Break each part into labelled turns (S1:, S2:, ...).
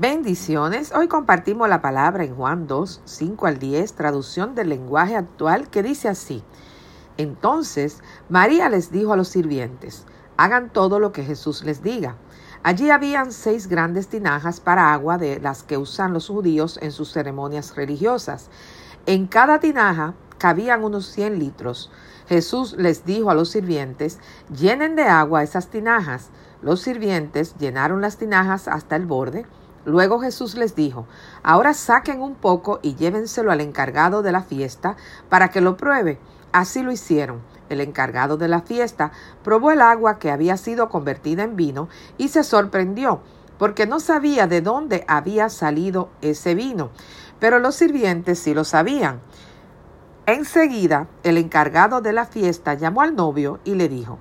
S1: Bendiciones. Hoy compartimos la palabra en Juan 2, 5 al 10, traducción del lenguaje actual que dice así. Entonces María les dijo a los sirvientes, hagan todo lo que Jesús les diga. Allí habían seis grandes tinajas para agua de las que usan los judíos en sus ceremonias religiosas. En cada tinaja cabían unos 100 litros. Jesús les dijo a los sirvientes, llenen de agua esas tinajas. Los sirvientes llenaron las tinajas hasta el borde Luego Jesús les dijo, ahora saquen un poco y llévenselo al encargado de la fiesta para que lo pruebe. Así lo hicieron. El encargado de la fiesta probó el agua que había sido convertida en vino y se sorprendió, porque no sabía de dónde había salido ese vino. Pero los sirvientes sí lo sabían. Enseguida, el encargado de la fiesta llamó al novio y le dijo,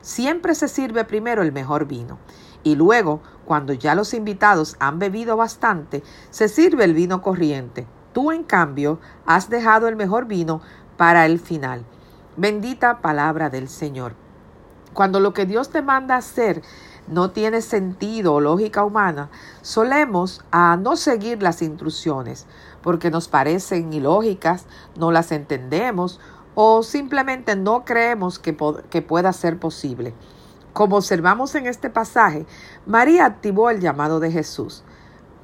S1: Siempre se sirve primero el mejor vino y luego, cuando ya los invitados han bebido bastante, se sirve el vino corriente. Tú, en cambio, has dejado el mejor vino para el final. Bendita palabra del Señor. Cuando lo que Dios te manda hacer no tiene sentido o lógica humana, solemos a no seguir las instrucciones porque nos parecen ilógicas, no las entendemos o simplemente no creemos que, que pueda ser posible. Como observamos en este pasaje, María activó el llamado de Jesús.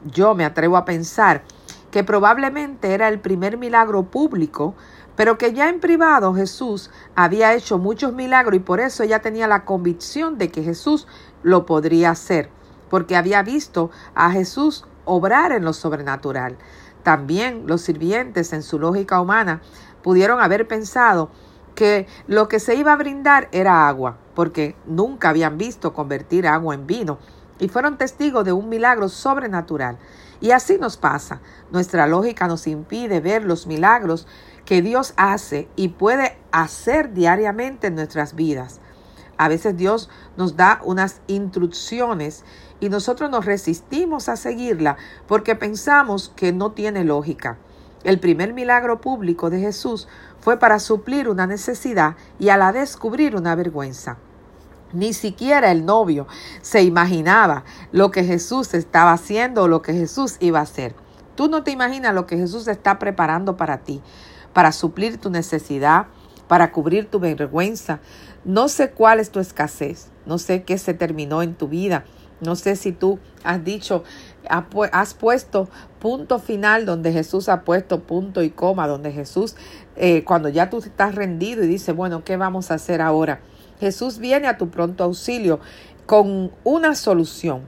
S1: Yo me atrevo a pensar que probablemente era el primer milagro público, pero que ya en privado Jesús había hecho muchos milagros y por eso ella tenía la convicción de que Jesús lo podría hacer, porque había visto a Jesús obrar en lo sobrenatural. También los sirvientes en su lógica humana pudieron haber pensado que lo que se iba a brindar era agua, porque nunca habían visto convertir agua en vino y fueron testigos de un milagro sobrenatural. Y así nos pasa. Nuestra lógica nos impide ver los milagros que Dios hace y puede hacer diariamente en nuestras vidas. A veces Dios nos da unas instrucciones y nosotros nos resistimos a seguirla porque pensamos que no tiene lógica. El primer milagro público de Jesús fue para suplir una necesidad y a la vez cubrir una vergüenza. Ni siquiera el novio se imaginaba lo que Jesús estaba haciendo o lo que Jesús iba a hacer. Tú no te imaginas lo que Jesús está preparando para ti, para suplir tu necesidad, para cubrir tu vergüenza. No sé cuál es tu escasez, no sé qué se terminó en tu vida, no sé si tú has dicho, has puesto punto final donde Jesús ha puesto punto y coma, donde Jesús, eh, cuando ya tú estás rendido y dices, bueno, ¿qué vamos a hacer ahora? Jesús viene a tu pronto auxilio con una solución,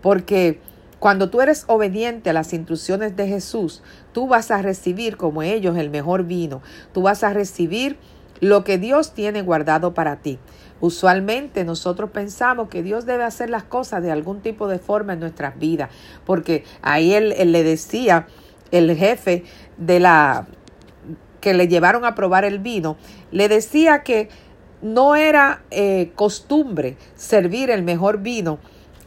S1: porque cuando tú eres obediente a las instrucciones de Jesús, tú vas a recibir como ellos el mejor vino, tú vas a recibir lo que Dios tiene guardado para ti. Usualmente nosotros pensamos que Dios debe hacer las cosas de algún tipo de forma en nuestras vidas, porque ahí él, le decía, el jefe de la que le llevaron a probar el vino, le decía que no era eh, costumbre servir el mejor vino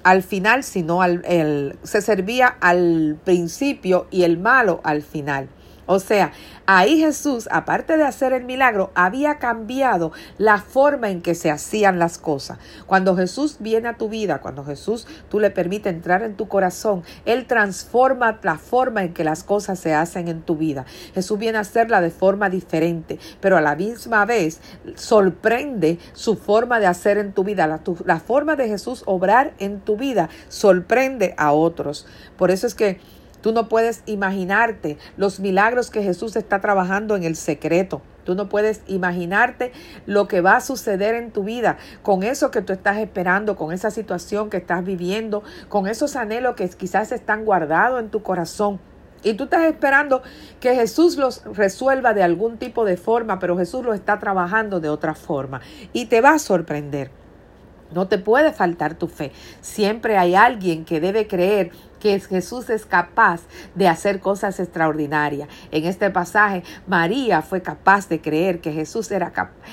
S1: al final, sino al, el, se servía al principio y el malo al final. O sea, ahí Jesús, aparte de hacer el milagro, había cambiado la forma en que se hacían las cosas. Cuando Jesús viene a tu vida, cuando Jesús tú le permite entrar en tu corazón, Él transforma la forma en que las cosas se hacen en tu vida. Jesús viene a hacerla de forma diferente, pero a la misma vez sorprende su forma de hacer en tu vida. La, la forma de Jesús obrar en tu vida sorprende a otros. Por eso es que Tú no puedes imaginarte los milagros que Jesús está trabajando en el secreto. Tú no puedes imaginarte lo que va a suceder en tu vida con eso que tú estás esperando, con esa situación que estás viviendo, con esos anhelos que quizás están guardados en tu corazón. Y tú estás esperando que Jesús los resuelva de algún tipo de forma, pero Jesús lo está trabajando de otra forma. Y te va a sorprender. No te puede faltar tu fe. Siempre hay alguien que debe creer que Jesús es capaz de hacer cosas extraordinarias. En este pasaje, María fue capaz de creer que Jesús era,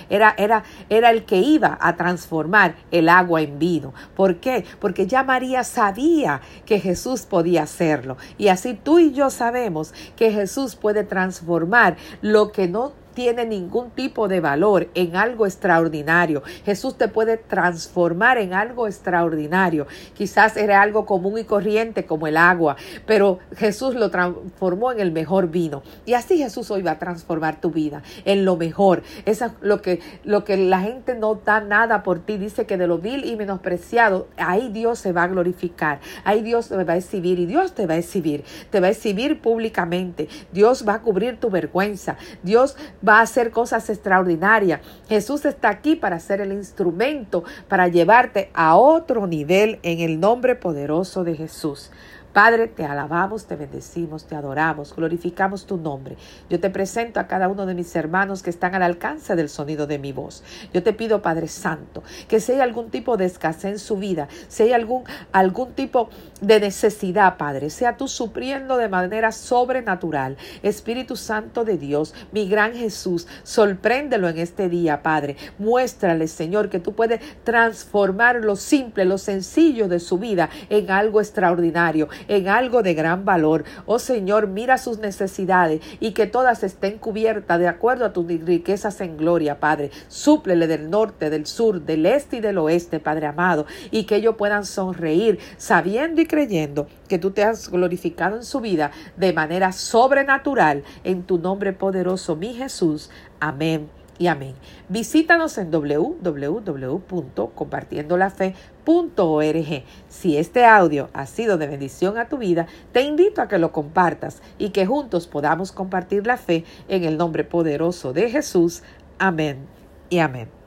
S1: era, era, era el que iba a transformar el agua en vino. ¿Por qué? Porque ya María sabía que Jesús podía hacerlo. Y así tú y yo sabemos que Jesús puede transformar lo que no tiene ningún tipo de valor en algo extraordinario. Jesús te puede transformar en algo extraordinario. Quizás era algo común y corriente como el agua, pero Jesús lo transformó en el mejor vino. Y así Jesús hoy va a transformar tu vida en lo mejor. Eso es lo que, lo que la gente no da nada por ti. Dice que de lo vil y menospreciado, ahí Dios se va a glorificar. Ahí Dios te va a exhibir y Dios te va a exhibir. Te va a exhibir públicamente. Dios va a cubrir tu vergüenza. Dios va a hacer cosas extraordinarias. Jesús está aquí para ser el instrumento para llevarte a otro nivel en el nombre poderoso de Jesús. Padre, te alabamos, te bendecimos, te adoramos, glorificamos tu nombre. Yo te presento a cada uno de mis hermanos que están al alcance del sonido de mi voz. Yo te pido, Padre Santo, que si hay algún tipo de escasez en su vida, si hay algún, algún tipo de necesidad, Padre, sea tú supliendo de manera sobrenatural. Espíritu Santo de Dios, mi gran Jesús, sorpréndelo en este día, Padre. Muéstrale, Señor, que tú puedes transformar lo simple, lo sencillo de su vida en algo extraordinario en algo de gran valor. Oh Señor, mira sus necesidades y que todas estén cubiertas de acuerdo a tus riquezas en gloria, Padre. Súplele del norte, del sur, del este y del oeste, Padre amado, y que ellos puedan sonreír sabiendo y creyendo que tú te has glorificado en su vida de manera sobrenatural en tu nombre poderoso, mi Jesús. Amén y amén. Visítanos en www.compartiendolafe.org. Si este audio ha sido de bendición a tu vida, te invito a que lo compartas y que juntos podamos compartir la fe en el nombre poderoso de Jesús. Amén y amén.